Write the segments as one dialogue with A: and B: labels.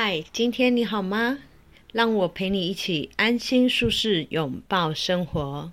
A: 嗨，今天你好吗？让我陪你一起安心舒适拥抱生活。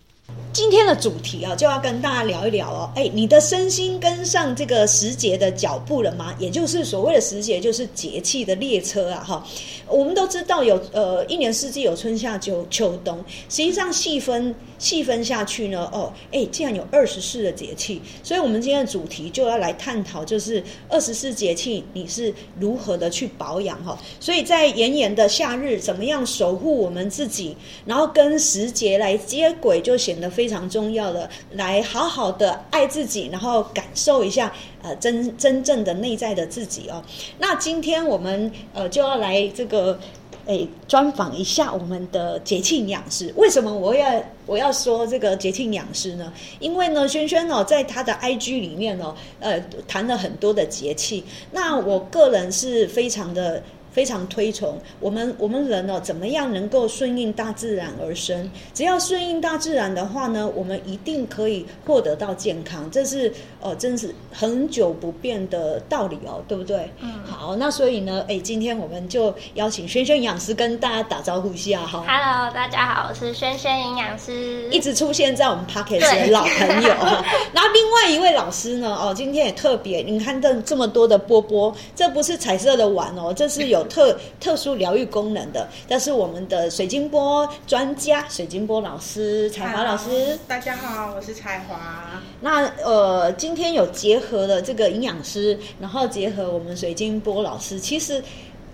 B: 今天的主题啊，就要跟大家聊一聊哦。哎，你的身心跟上这个时节的脚步了吗？也就是所谓的时节，就是节气的列车啊，哈。我们都知道有呃一年四季有春夏秋秋冬，实际上细分细分下去呢，哦，哎，竟然有二十四的节气。所以，我们今天的主题就要来探讨，就是二十四节气你是如何的去保养哈。所以在炎炎的夏日，怎么样守护我们自己，然后跟时节来接轨，就显得非非常重要的，来好好的爱自己，然后感受一下呃真真正的内在的自己哦。那今天我们呃就要来这个。诶，专访一下我们的节庆养师。为什么我要我要说这个节庆养师呢？因为呢，轩轩哦，在他的 IG 里面哦，呃，谈了很多的节气。那我个人是非常的。非常推崇我们我们人哦，怎么样能够顺应大自然而生？只要顺应大自然的话呢，我们一定可以获得到健康。这是哦，真是很久不变的道理哦，对不对？嗯。好，那所以呢，哎，今天我们就邀请轩轩营养师跟大家打招呼一下哈。
C: Hello，大家好，我是轩轩营养师，
B: 一直出现在我们 p o c k e t 的老朋友。然后另外一位老师呢，哦，今天也特别，你看这这么多的波波，这不是彩色的碗哦，这是有。特特殊疗愈功能的，但是我们的水晶波专家，水晶波老师彩华老师，
D: 大家好，我是彩华。
B: 那呃，今天有结合了这个营养师，然后结合我们水晶波老师，其实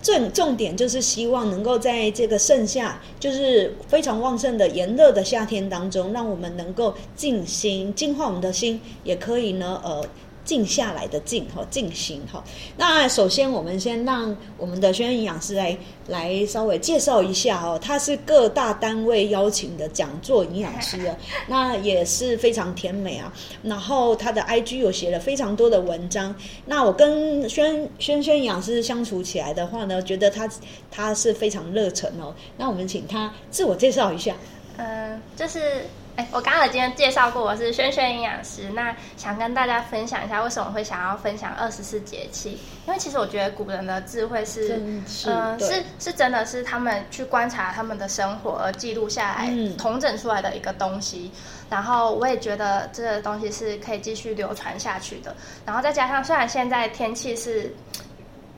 B: 重重点就是希望能够在这个盛夏，就是非常旺盛的炎热的夏天当中，让我们能够静心，净化我们的心，也可以呢，呃。静下来的静哈，静心哈。那首先，我们先让我们的轩轩营养师来来稍微介绍一下哦。他是各大单位邀请的讲座营养师啊，那也是非常甜美啊。然后他的 IG 有写了非常多的文章。那我跟轩轩轩营养师相处起来的话呢，觉得他他是非常热忱哦。那我们请他自我介绍一下。
C: 呃，就是。哎，我刚刚今天介绍过，我是轩轩营养师。那想跟大家分享一下，为什么会想要分享二十四节气？因为其实我觉得古人的智慧是，嗯，是是真的是他们去观察他们的生活而记录下来、统整出来的一个东西。然后我也觉得这个东西是可以继续流传下去的。然后再加上，虽然现在天气是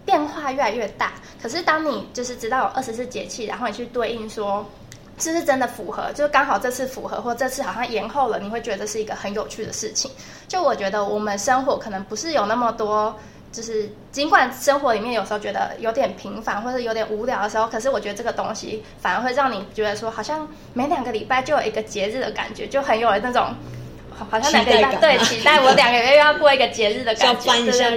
C: 变化越来越大，可是当你就是知道有二十四节气，然后你去对应说。是不是真的符合？就是刚好这次符合，或这次好像延后了，你会觉得是一个很有趣的事情。就我觉得我们生活可能不是有那么多，就是尽管生活里面有时候觉得有点平凡或者有点无聊的时候，可是我觉得这个东西反而会让你觉得说，好像每两个礼拜就有一个节日的感觉，就很有那种好像两个礼拜对期待我两个月又要过一个节日的感觉，
B: 对对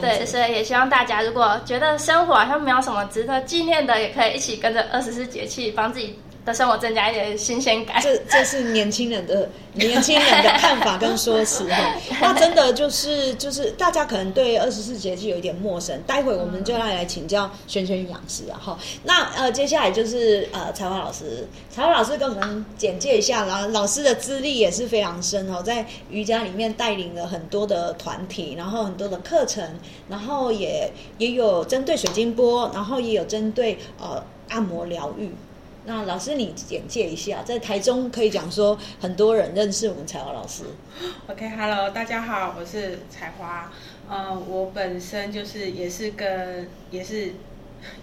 B: 对，
C: 对，所以也希望大家如果觉得生活好像没有什么值得纪念的，也可以一起跟着二十四节气帮自己。的生活增加一点新鲜感，
B: 这这是年轻人的年轻人的看法跟说辞哈。那真的就是就是大家可能对二十四节气有一点陌生，待会我们就要来请教轩轩营养师啊哈。那呃接下来就是呃才华老师，才华老师跟我们简介一下，然后老师的资历也是非常深哦，在瑜伽里面带领了很多的团体，然后很多的课程，然后也也有针对水晶波，然后也有针对呃按摩疗愈。那老师，你简介一下，在台中可以讲说，很多人认识我们彩华老师。
D: OK，Hello，大家好，我是彩华。嗯，我本身就是也是跟也是。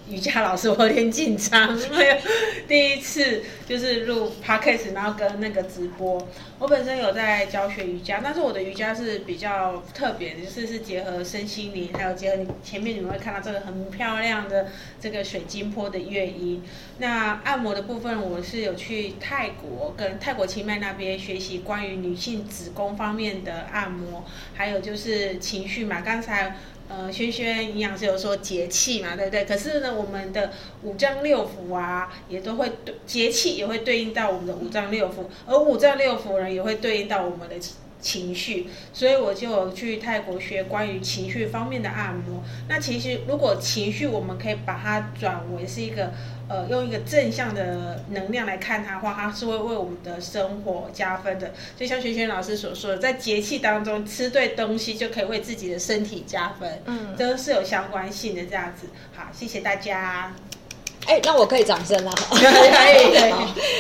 D: 瑜伽老师，我有点紧张，因为第一次就是录 podcast，然后跟那个直播。我本身有在教学瑜伽，但是我的瑜伽是比较特别的，就是是结合身心灵，还有结合你前面你们会看到这个很漂亮的这个水晶坡的乐音。那按摩的部分，我是有去泰国跟泰国清迈那边学习关于女性子宫方面的按摩，还有就是情绪嘛，刚才。呃，萱萱营养师有说节气嘛，对不对？可是呢，我们的五脏六腑啊，也都会对节气也会对应到我们的五脏六腑，而五脏六腑呢，也会对应到我们的情绪，所以我就有去泰国学关于情绪方面的按摩。那其实如果情绪，我们可以把它转为是一个。呃，用一个正向的能量来看它的话，它是会为我们的生活加分的。就像萱萱老师所说的，在节气当中吃对东西，就可以为自己的身体加分。嗯，都是有相关性的这样子。好，谢谢大家。
B: 哎，那我可以掌声了。
D: 可以。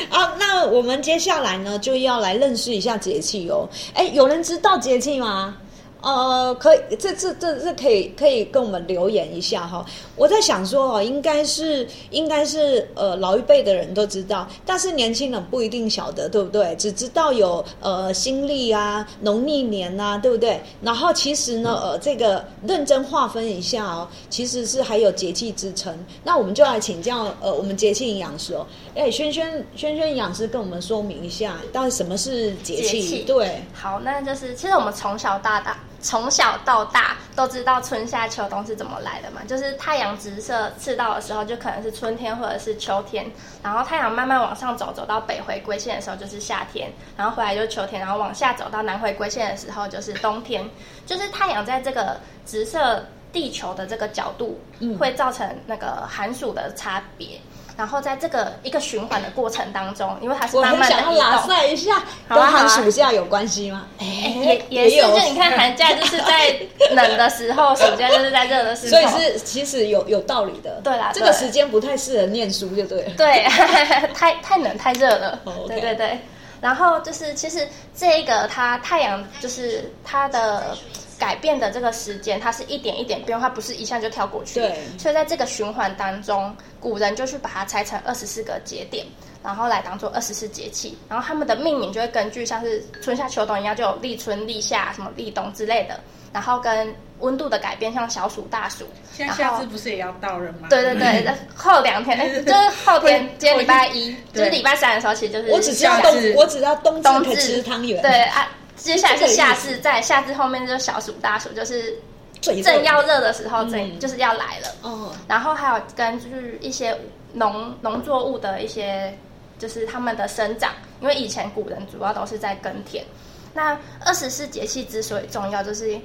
B: 好，那我们接下来呢，就要来认识一下节气哦。哎，有人知道节气吗？呃，可以，这这这这可以可以跟我们留言一下哈。我在想说哦，应该是应该是呃老一辈的人都知道，但是年轻人不一定晓得，对不对？只知道有呃新历啊、农历年呐，对不对？然后其实呢，呃，这个认真划分一下哦，其实是还有节气之称。那我们就来请教呃我们节气营养师哦，哎，轩轩轩轩营养师跟我们说明一下，到底什么是节气？对，
C: 好，那就是其实我们从小到大。从小到大都知道春夏秋冬是怎么来的嘛？就是太阳直射赤道的时候，就可能是春天或者是秋天。然后太阳慢慢往上走，走到北回归线的时候就是夏天，然后回来就是秋天，然后往下走到南回归线的时候就是冬天。就是太阳在这个直射地球的这个角度，会造成那个寒暑的差别。然后在这个一个循环的过程当中，因为它是慢慢的移动。
B: 拉塞一下，跟寒暑假有关系吗？
C: 也也是，就你看 寒假就是在冷的时候，暑假就是在热的时候。
B: 所以是其实有有道理的。
C: 对啦，
B: 这个时间不太适合念书，就对了。
C: 对，太太冷太热了。对对对。然后就是其实这一个它太阳就是它的。改变的这个时间，它是一点一点变化，不是一下就跳过去。
B: 对，
C: 所以在这个循环当中，古人就去把它拆成二十四个节点，然后来当做二十四节气。然后他们的命名就会根据像是春夏秋冬一样，就有立春、立夏、什么立冬之类的。然后跟温度的改变，像小暑、大暑。
D: 现在夏至不是也要到了吗？
C: 对对对，后两天，哎 就是后天，今天礼拜一，就是礼拜三的时候，其实就是
B: 我只知道冬，我只知道冬冬至吃汤圆。
C: 对啊。接下来是夏至，在夏至后面就是小暑、大暑，就是正要热的时候，正就是要来了。哦，然后还有根据一些农农作物的一些，就是他们的生长，因为以前古人主要都是在耕田。那二十四节气之所以重要，就是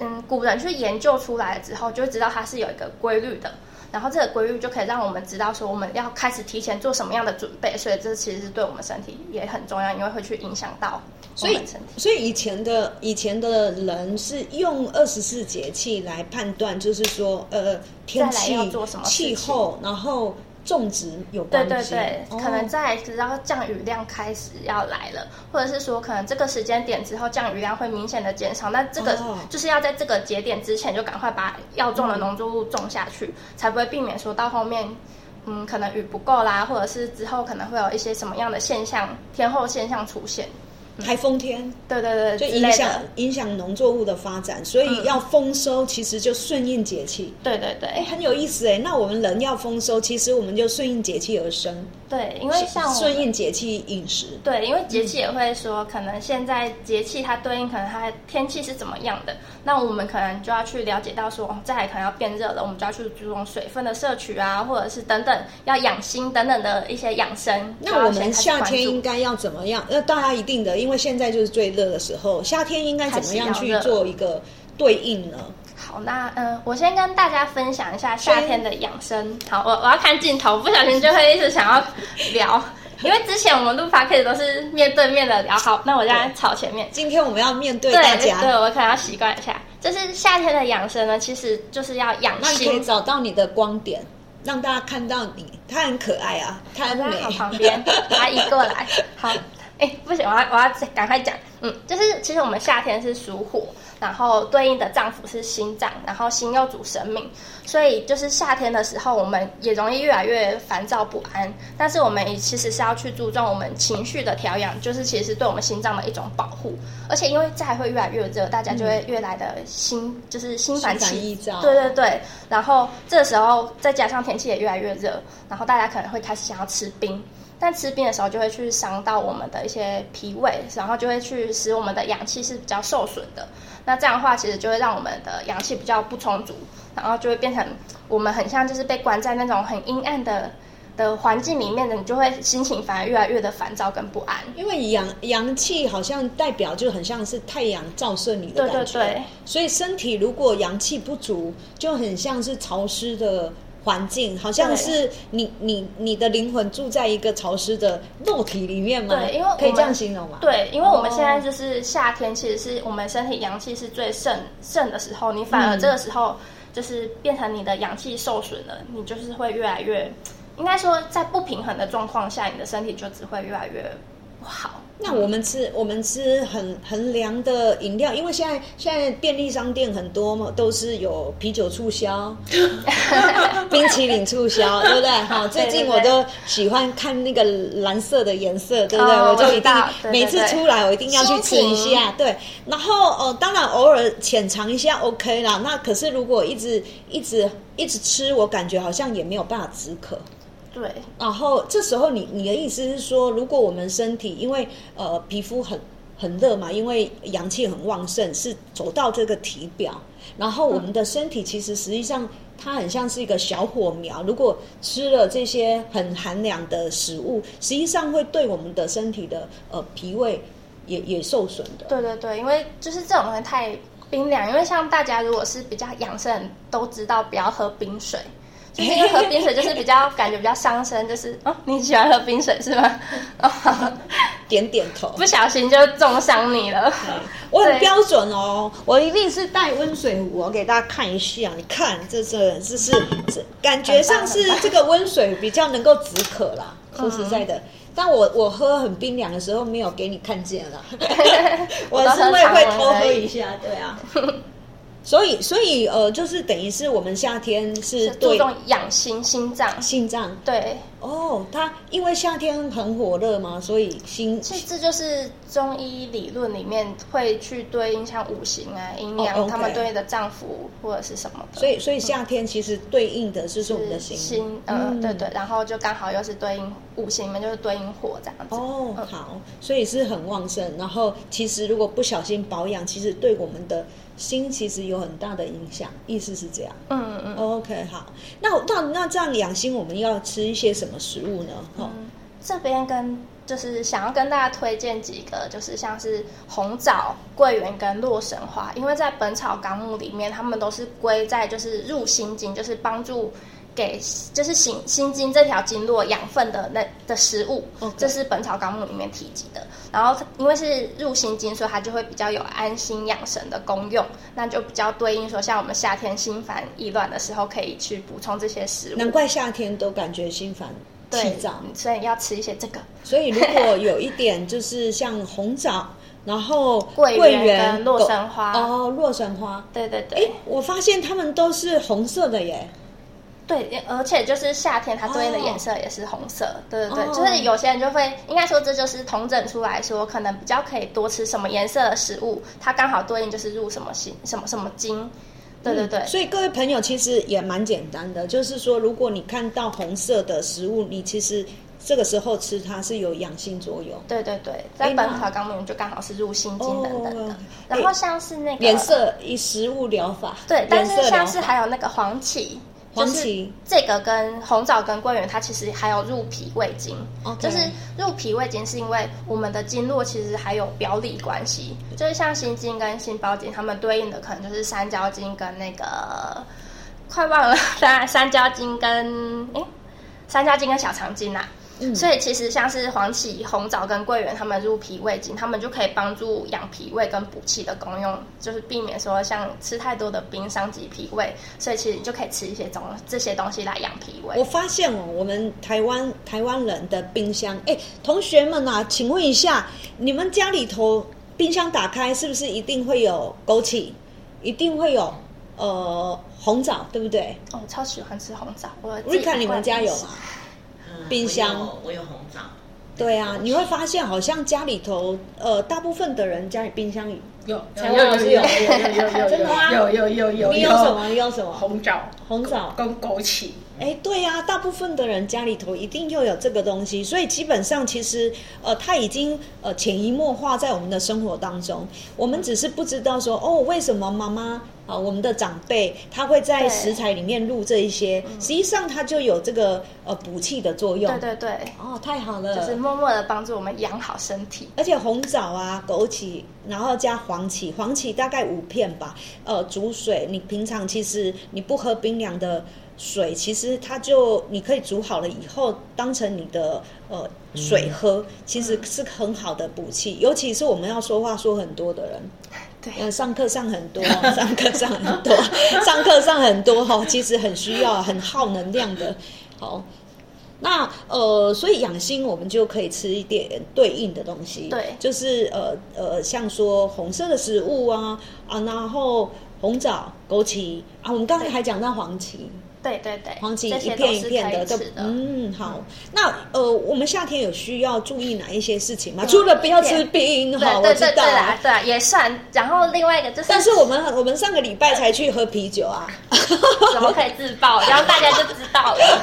C: 嗯，古人去研究出来之后，就知道它是有一个规律的。然后这个规律就可以让我们知道说我们要开始提前做什么样的准备，所以这其实是对我们身体也很重要，因为会去影响到我们身体。
B: 所以以前的以前的人是用二十四节气来判断，就是说呃天气、气候，然后。种植有
C: 对对对，可能在只要降雨量开始要来了，或者是说可能这个时间点之后降雨量会明显的减少，那这个就是要在这个节点之前就赶快把要种的农作物种下去，才不会避免说到后面，嗯，可能雨不够啦，或者是之后可能会有一些什么样的现象，天后现象出现。
B: 台风天，
C: 对对对，
B: 就影响影响农作物的发展，所以要丰收，其实就顺应节气。
C: 对对对，
B: 哎，很有意思哎。那我们人要丰收，其实我们就顺应节气而生。
C: 对，因为像
B: 顺应节气饮食。
C: 对，因为节气也会说，可能现在节气它对应，可能它天气是怎么样的，那我们可能就要去了解到说，哦，再来可能要变热了，我们就要去注重水分的摄取啊，或者是等等要养心等等的一些养生。
B: 那我们夏天应该要怎么样？那大家一定的，因为现在就是最热的时候，夏天应该怎么样去做一个对应呢？
C: 好，那嗯，我先跟大家分享一下夏天的养生。好，我我要看镜头，不小心就会一直想要聊，因为之前我们录 p o d 都是面对面的聊。好，那我现在朝前面。
B: 今天我们要面对大家，
C: 对我可能要习惯一下。就是夏天的养生呢，其实就是要养心。
B: 可以找到你的光点，让大家看到你。他很可爱啊，他很美。
C: 旁边 阿姨过来，好。哎，不行，我要我要赶快讲。嗯，就是其实我们夏天是属火。然后对应的脏腑是心脏，然后心又主生命，所以就是夏天的时候，我们也容易越来越烦躁不安。但是我们其实是要去注重我们情绪的调养，就是其实对我们心脏的一种保护。而且因为再会越来越热，大家就会越来的心就是心烦气躁。对对对。然后这时候再加上天气也越来越热，然后大家可能会开始想要吃冰。但吃冰的时候就会去伤到我们的一些脾胃，然后就会去使我们的阳气是比较受损的。那这样的话，其实就会让我们的阳气比较不充足，然后就会变成我们很像就是被关在那种很阴暗的的环境里面呢，你就会心情反而越来越的烦躁跟不安。
B: 因为阳阳气好像代表就很像是太阳照射你的感觉，
C: 对对对
B: 所以身体如果阳气不足，就很像是潮湿的环境，好像是你你你的灵魂住在一个潮湿的肉体里面吗？
C: 对因为
B: 可以这样形容吗？
C: 对，因为我们
B: 哦
C: 现在就是夏天，其实是我们身体阳气是最盛盛的时候，你反而
B: 嗯
C: 这个时候就是变成你的阳气受损了，你就是会越来越，应该说在不平衡的状况下，你的身体就只会越来越不好。
B: 那我们吃我们吃很很凉的饮料，因为现在现在便利商店很多嘛，都是有啤酒促销、冰淇淋促销，对不对？好，最近我都喜欢看那个蓝色的颜色，对不对？
C: 哦
B: 我就一定每次出来我一定要去吃一下，对。然后哦，当然偶尔浅尝一下 OK 啦。那可是如果一直一直一直吃，我感觉好像也没有办法止渴。
C: 对，
B: 然后这时候你你的意思是说，如果我们身体因为呃皮肤很很热嘛，因为阳气很旺盛，是走到这个体表，然后我们的身体其实实际上它很像是一个小火苗，如果吃了这些很寒凉的食物，实际上会对我们的身体的呃脾胃也也受损的。
C: 对对对，因为就是这种东西太冰凉，因为像大家如果是比较养生，都知道不要喝冰水。就是因为喝冰水就是比较感觉比较伤身，就是哦，你喜欢喝冰水是吗？哦，
B: 点点头，
C: 不小心就重伤你了。对
B: 我很标准哦，我一定是带温水壶，我给大家看一下。你看，这是这是这感觉上是这个温水比较能够止渴啦。说实在的，但我我喝很冰凉的时候没有给你看见啦，我是会会偷喝一下，对啊。所以所以呃，就是等于是我们夏天是
C: 是注重养心心脏。
B: 心脏
C: 对，
B: 哦，它因为夏天很火热嘛，所以心
C: 其实这就是中医理论里面会去对应像五行啊、阴阳，他们对应的脏腑或者是什么的。
B: 所以所以夏天其实对应的就是我们的
C: 是
B: 心
C: 心，嗯，对对，然后就刚好又是对应五行里面就是对应火这样子。
B: 哦，
C: 嗯
B: 好，所以是很旺盛。然后其实如果不小心保养，其实对我们的心其实有很大的影响。意思是这样。
C: 嗯嗯。
B: OK，好，那那那这样养心，我们要吃一些什么食物呢？嗯，
C: 这边跟就是想要跟大家推荐几个，就是像是红枣、桂圆跟洛神花，因为在《本草纲目》里面，他们都是归在就是入心经，就是帮助给就是心心经这条经络养分的那的食物这是《本草纲目》里面提及的。然后因为是入心经，所以它就会比较有安心养神的功用，那就比较对应说，像我们夏天心烦意乱的时候，可以去补充这些食物。
B: 难怪夏天都感觉心烦气
C: 对
B: 躁。，
C: 所以要吃一些这个。
B: 所以如果有一点就是像红枣，然后
C: 桂圆洛神花
B: 哦，洛神花。
C: 对对
B: 哎
C: 对，，
B: 我发现它们都是红色的耶。
C: 对，而且就是夏天它对应的颜色也是红色，对对对，
B: 哦
C: 就是有些人就会应该说这就是统整出来说，可能比较可以多吃什么颜色的食物，它刚好对应就是入什么心什么什么经，对对对，
B: 嗯所以各位朋友其实也蛮简单的，就是说，如果你看到红色的食物，你其实这个时候吃它是有养心作用。
C: 对对对，在
B: 哎
C: 本
B: 那
C: 草纲目就刚好是入心经等等的
B: 哦，
C: 然后像是那个
B: 颜色以食物疗法，
C: 对，但是像是还有那个黄芪。
B: 黄
C: 就是
B: 芪
C: 这个跟红枣跟桂圆，它其实还有入脾胃经。就是入脾胃经，是因为我们的经络其实还有表里关系，就是像心经跟心包经，它们对应的可能就是三焦经跟那个快忘了，当然三焦经跟诶三焦经跟小肠经啊。
B: 嗯
C: 所以其实像是黄芪、红枣跟桂圆，它们入脾胃经，它们就可以帮助养脾胃跟补气的功用，就是避免说像吃太多的冰伤及脾胃。所以其实你就可以吃一些东这些东西来养脾胃
B: 我。发现哦，我们台湾台湾人的冰箱，哎，同学们啊，请问一下，你们家里头冰箱打开是不是一定会有枸杞，一定会有呃红枣，对不对？
C: 哦，我超喜欢吃红枣。我自己
B: 瑞卡，你们家有吗？
E: 嗯
B: 冰箱
E: 我有我有红枣，
B: 对啊，你会发现好像家里头呃，大部分的人家里冰箱里，
D: 有
B: 台湾老师有
D: 有有有有 有
B: 真的吗
D: 有有有有
B: 你有什么？你有什么？
D: 红枣、
B: 红枣
D: 跟枸杞，
B: 哎，对呀，大部分的人家里头一定又有这个东西，所以基本上其实呃，它已经呃潜移默化在我们的生活当中。我们只是不知道说哦，为什么妈妈啊，我们的长辈他会在食材里面入这一些，实际上它就有这个呃补气的作用。
C: 对对对，
B: 哦，太好了，
C: 就是默默的帮助我们养好身体。
B: 而且红枣啊、枸杞，然后加黄芪，黄芪大概五片吧，呃，煮水。你平常其实你不喝冰凉的。水其实它就你可以煮好了以后当成你的呃水喝，其实是很好的补气。尤其是我们要说话说很多的人，
C: 对，
B: 上课上很多，上课上很多，上课上很多哈，其实很需要很耗能量的。好，那呃，所以养心我们就可以吃一点对应的东西，
C: 对，
B: 就是呃呃，像说红色的食物啊啊，然后红枣、枸杞啊，我们刚才还讲到黄芪。
C: 对对对，
B: 黄芪一片一片的都嗯好。那呃，我们夏天有需要注意哪一些事情吗？除了不要吃冰，哈，我知道。
C: 对啊，对啊，也算。然后另外一个就是，
B: 但是我们我们上个礼拜才去喝啤酒啊，
C: 怎么可以自爆？然后大家就知道了。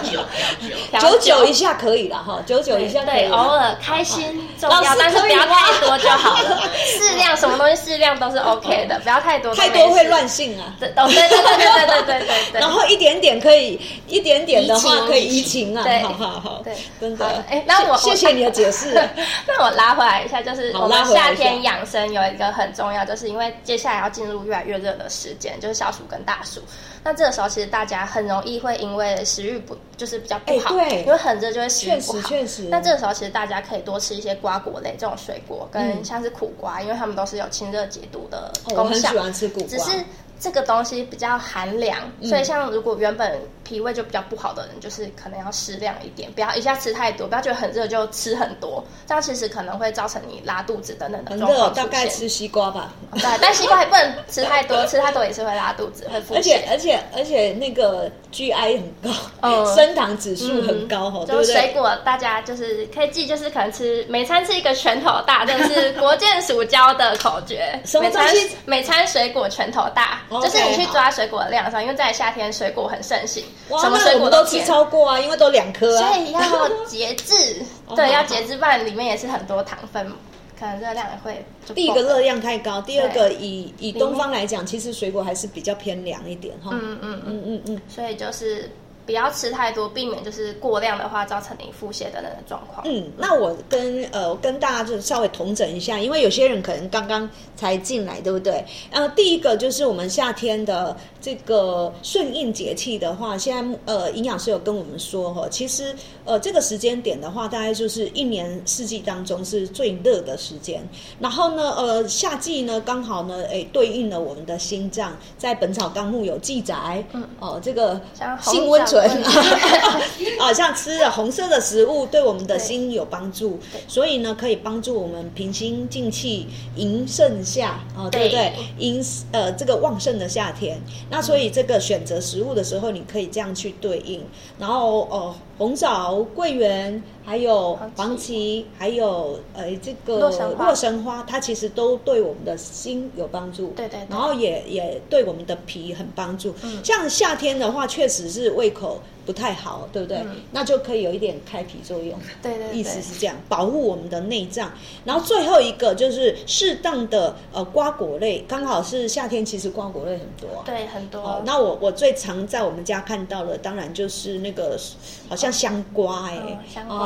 B: 九九一下可以了哈，九九一下对，
C: 偶尔开心重要，但是不要太多就好了。适量，什么东西适量都是 OK 的，不要太多，
B: 太多会乱性啊。
C: 对对对对对对对对。
B: 然后一点点可。可以一点点的话，可以移情啊，好好好，
C: 对，
B: 真的。
C: 哎，那我
B: 谢谢你的解释。
C: 那我拉回来一下，就是我们夏天养生有一个很重要，就是因为接下来要进入越来越热的时间，就是小暑跟大暑。那这个时候，其实大家很容易会因为食欲不就是比较不好，
B: 对，
C: 因为很热就会食欲不好。
B: 确实确实。
C: 那这个时候，其实大家可以多吃一些瓜果类这种水果，跟像是苦瓜，因为它们都是有清热解毒的功效。我
B: 很喜欢吃苦瓜，
C: 只是。这个东西比较寒凉，所以像如果原本脾胃就比较不好的人，就是可能要适量一点，不要一下吃太多，不要觉得很热就吃很多，这样其实可能会造成你拉肚子等等的状况
B: 大概吃西瓜吧，
C: 对，但西瓜也不能吃太多，吃太多也是会拉肚子，会腹
B: 泻。而且而且而且那个 GI 很高，嗯，升糖指数很高哈，对不对？
C: 水果大家就是可以记，就是可能吃每餐吃一个拳头大，这是国健署教的口诀。
B: 什么东西？
C: 每餐水果拳头大。就是你去抓水果的量上，因为在夏天水果很盛行，什么水果
B: 都吃超过啊，因为都两颗
C: 啊，所以要节制。对，要节制，不然里面也是很多糖分，可能热量也会。
B: 第一个热量太高，第二个以以东方来讲，其实水果还是比较偏凉一点哈。
C: 嗯嗯嗯嗯嗯，所以就是。不要吃太多，避免就是过量的话造成你腹泻等等的状况。
B: 嗯，那我跟呃跟大家就稍微同整一下，因为有些人可能刚刚才进来，对不对？呃，第一个就是我们夏天的这个顺应节气的话，现在呃营养师有跟我们说哈，其实呃这个时间点的话，大概就是一年四季当中是最热的时间。然后呢，呃夏季呢刚好呢，哎对应了我们的心脏，在《本草纲目》有记载，嗯哦这个性温存。啊，像吃了红色的食物，对我们的心有帮助，所以呢，可以帮助我们平心静气，迎盛夏啊，对不对？迎呃这个旺盛的夏天。那所以这个选择食物的时候，你可以这样去对应。然后哦，红枣、桂圆，还有黄芪，还有呃这个洛神花，它其实都对我们的心有帮助。
C: 对对。
B: 然后也也对我们的脾很帮助。像夏天的话，确实是胃口。不太好，对不对？那就可以有一点开脾作用。
C: 对对，
B: 意思是这样，保护我们的内脏。然后最后一个就是适当的呃瓜果类，刚好是夏天，其实瓜果类很多。
C: 对，很多。
B: 那我我最常在我们家看到的，当然就是那个好像香瓜哎，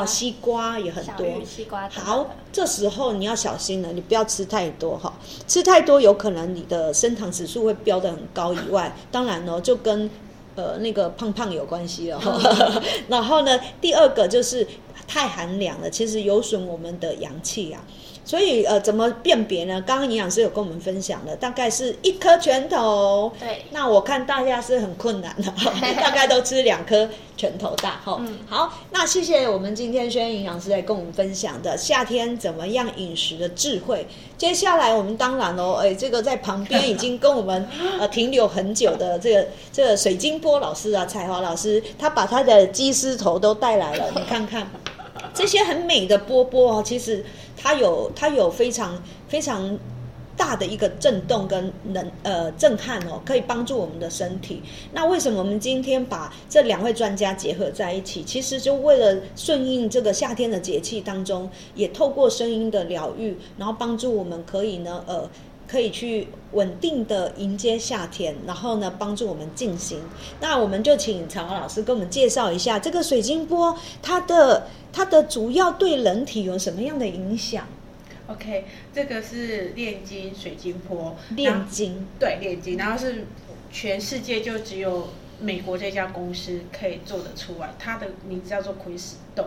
C: 啊
B: 西瓜也很多。
C: 西瓜。
B: 好，这时候你要小心了，你不要吃太多哈，吃太多有可能你的升糖指数会飙得很高。以外，当然呢，就跟呃，那个胖胖有关系了。然后呢，第二个就是太寒凉了，其实有损我们的阳气啊。所以呃，怎么辨别呢？刚刚营养师有跟我们分享的，大概是一颗拳头。
C: 对。
B: 那我看大家是很困难的，大概都吃两颗拳头大。哈。嗯。好，那谢谢我们今天轩营养师来跟我们分享的夏天怎么样饮食的智慧。接下来我们当然哦，哎，这个在旁边已经跟我们 呃停留很久的这个这个水晶波老师啊，彩华老师，他把他的鸡丝头都带来了，你看看这些很美的波波哦，其实。它有它有非常非常大的一个震动跟能呃震撼哦，可以帮助我们的身体。那为什么我们今天把这两位专家结合在一起？其实就为了顺应这个夏天的节气当中，也透过声音的疗愈，然后帮助我们可以呢呃。可以去稳定的迎接夏天，然后呢，帮助我们进行。那我们就请曹老师跟我们介绍一下这个水晶波，它的它的主要对人体有什么样的影响
D: ？OK，这个是炼金水晶波，
B: 炼金
D: 对炼金，然后是全世界就只有美国这家公司可以做得出来，它的名字叫做奎斯洞。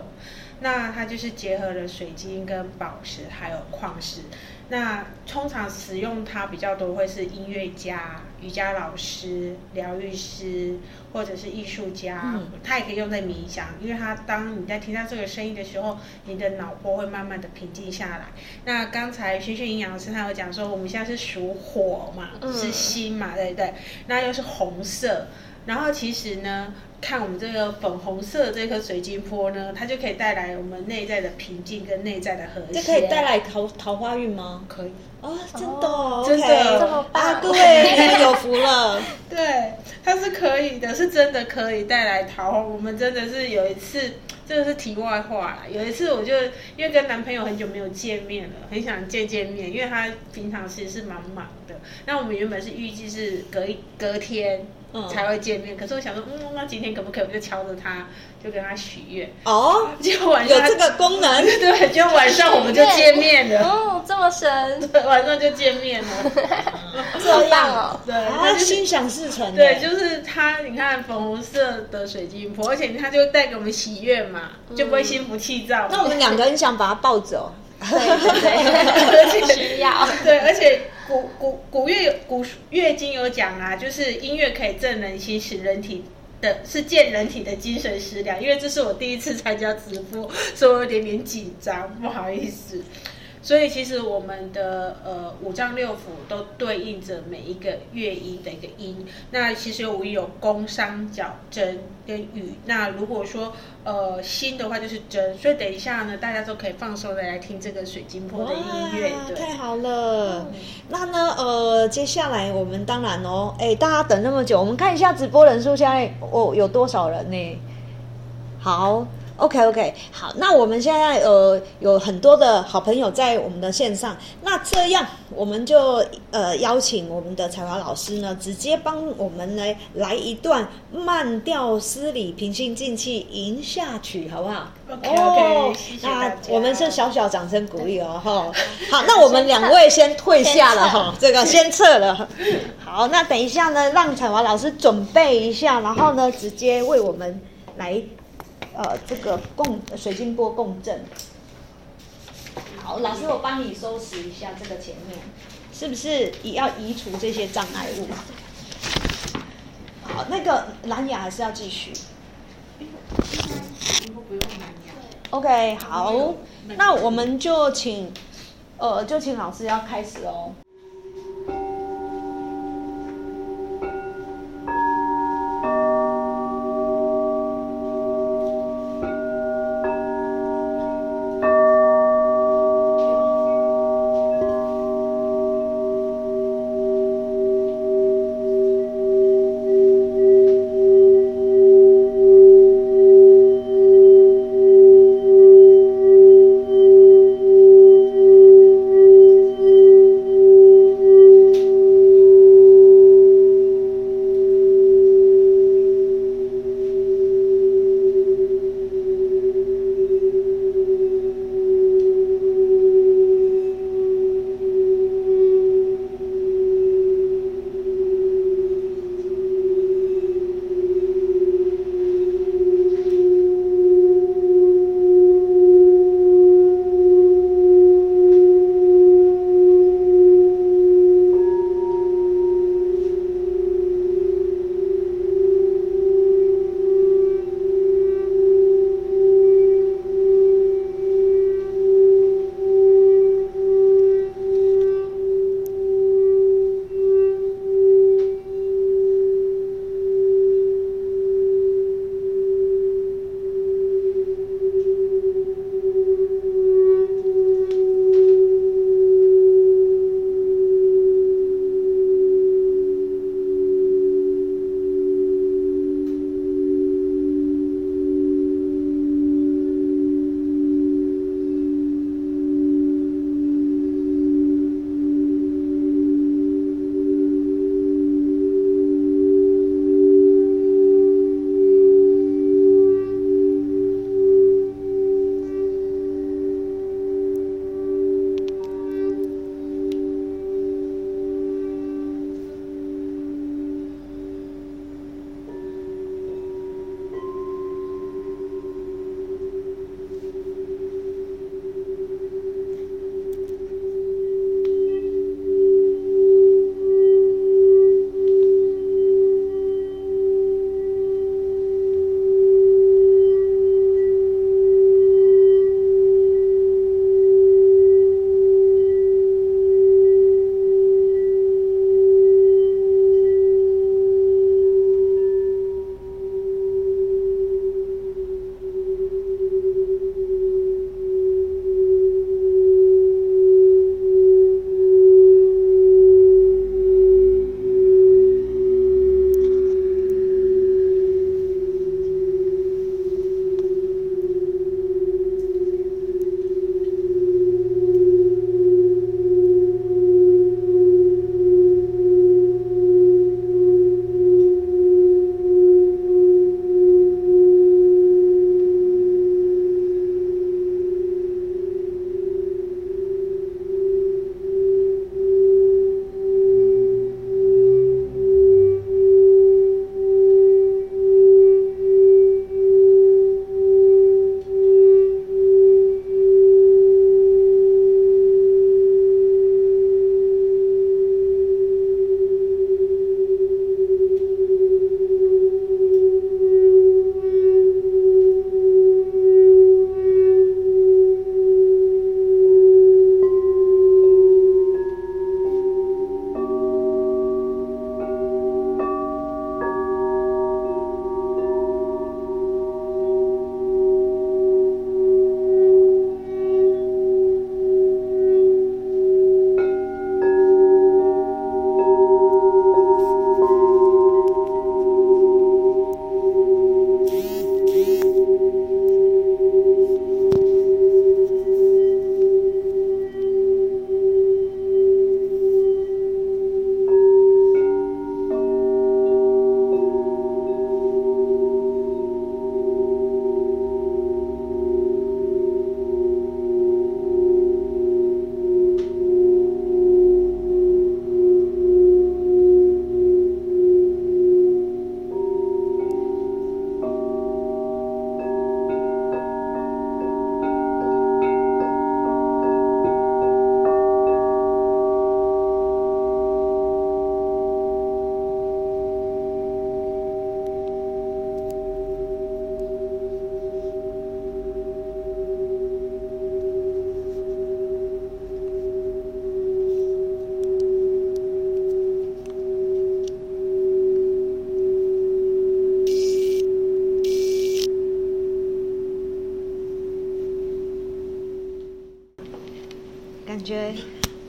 D: 那它就是结合了水晶跟宝石还有矿石。那通常使用它比较多会是音乐家、瑜伽老师、疗愈师或者是艺术家，它也可以用在冥想，因为它当你在听到这个声音的时候，你的脑波会慢慢的平静下来。那刚才轩轩营养师他有讲说，我们现在是属火嘛，是心嘛，对不对？那又是红色，然后其实呢。看我们这个粉红色这颗水晶波呢，它就可以带来我们内在的平静跟内在的和谐。
B: 这可以带来桃桃花运吗？
D: 可以
B: 哦，真的，
D: 真的
C: 这么棒，
B: 对，有福了。
D: 对，它是可以的，是真的可以带来桃花。我们真的是有一次，这个是题外话啦。有一次，我就因为跟男朋友很久没有见面了，很想见见面，因为他平常其实是蛮忙的。那我们原本是预计是隔一隔天。才会见面，可是我想说，嗯，那今天可不可以我就敲着他，就跟他许愿。
B: 哦，
D: 就晚上
B: 有这个功能，
D: 对，就晚上我们就见面。了，
C: 哦，这么神，
D: 对，晚上就见面了，
C: 这样哦，
D: 对，
B: 他心想事成，
D: 对，就是他，你看粉红色的水晶婆，而且他就带给我们喜悦嘛，就不会心浮气躁。
B: 那我们两个人想把他抱走，
C: 对对对，而且 需要，
D: 对，而且。古古古月古月经有讲啊，就是音乐可以正人心，使人体的是健人体的精神食粮。因为这是我第一次参加直播，所以我有点点紧张，不好意思。所以其实我们的呃五脏六腑都对应着每一个乐音的一个音。那其实我有宫、商、角、真跟羽。那如果说呃心的话就是真。所以等一下呢，大家都可以放松的来听这个水晶波的音乐。
B: 太好了。那呢呃接下来我们当然哦，哎大家等那么久，我们看一下直播人数现在哦有多少人呢？好。OK OK，好，那我们现在呃有很多的好朋友在我们的线上，那这样我们就呃邀请我们的彩华老师呢，直接帮我们来来一段慢调诗里平心静气吟下曲，好不好
D: ？OK OK，
B: 那我们是小小掌声鼓励哦，哈。好，那我们两位先退下了哈，这个先撤了。好，那等一下呢，让彩华老师准备一下，然后呢，直接为我们来。呃，这个共水晶波共振，好，老师我帮你收拾一下这个前面，是不是也要移除这些障碍物？好，那个蓝牙还是要继续。OK，好，那我们就请，呃，就请老师要开始哦。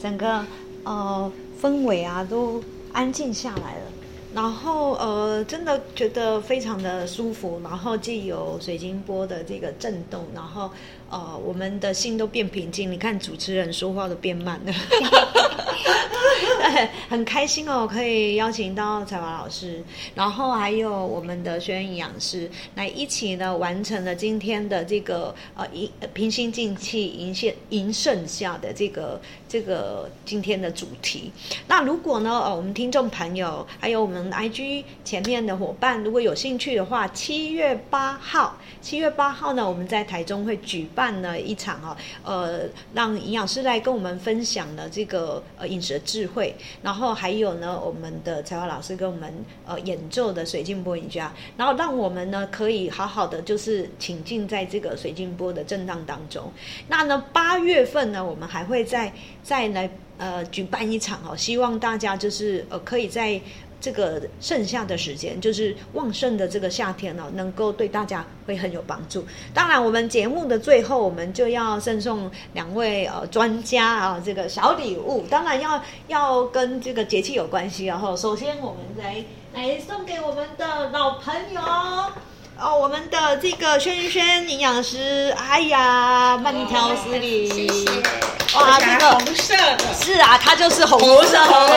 B: 整个呃氛围啊都安静下来了。然后呃，真的觉得非常的舒服，然后既有水晶波的这个震动，然后呃，我们的心都变平静。你看主持人说话都变慢了，很开心哦，可以邀请到彩华老师，然后还有我们的学员营养师来一起呢，完成了今天的这个呃银平心静气银线银盛下的这个这个今天的主题。那如果呢，呃，我们听众朋友还有我们 IG 前面的伙伴，如果有兴趣的话，七月八号，七月八号呢，我们在台中会举办呢一场哦，呃，让营养师来跟我们分享的这个呃饮食的智慧，然后还有呢我们的才华老师跟我们呃演奏的水晶波音家，然后让我们呢可以好好的就是请进在这个水晶波的震荡当中。那呢八月份呢，我们还会再再来呃举办一场哦，希望大家就是呃可以在。这个剩下的时间，就是旺盛的这个夏天呢，能够对大家会很有帮助。当然，我们节目的最后，我们就要赠送两位呃专家啊这个小礼物。当然要要跟这个节气有关系。然后，首先我们来来送给我们的老朋友。哦，我们的这个轩轩营养师，哎呀，慢条斯理，
C: 谢谢。
B: 哇，这个
D: 红色的，
B: 是啊，它就是红色，
D: 红色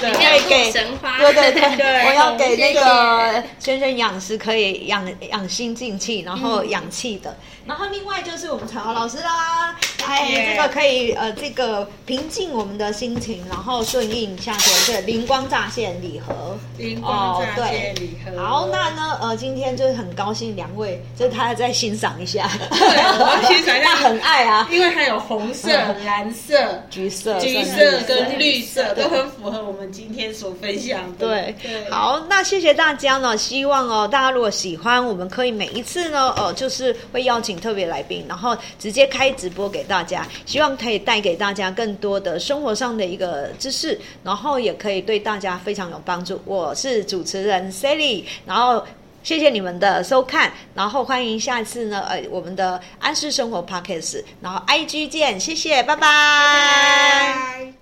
D: 的，
C: 里面有神花，
B: 对对 对，我要给那
C: 谢
B: 个轩轩营养师可以养养心静气，然后养气的。然后另外就是我们彩华老师啦，哎，这个可以呃，这个平静我们的心情，然后顺应夏天，对灵光乍现礼盒，
D: 灵光
B: 哦
D: 乍现礼盒。
B: 好，那呢，呃，今天就是很高兴两位，就是他再欣赏一下，
D: 对我要欣赏一下
B: 很爱啊，
D: 因为它有红色、蓝色、
B: 橘色、
D: 橘色跟绿色，都很符合我们今天所分享的。
B: 对
D: 对，
B: 好，那谢谢大家呢。希望哦，大家如果喜欢，我们可以每一次呢，呃，就是会邀请特别来宾，然后直接开直播给大家，希望可以带给大家更多的生活上的一个知识，然后也可以对大家非常有帮助。我是主持人 Sally，然后。谢谢你们的收看，然后欢迎下次呢，呃，我们的安适生活 Podcast，然后 IG 见，谢谢，拜拜
D: 拜。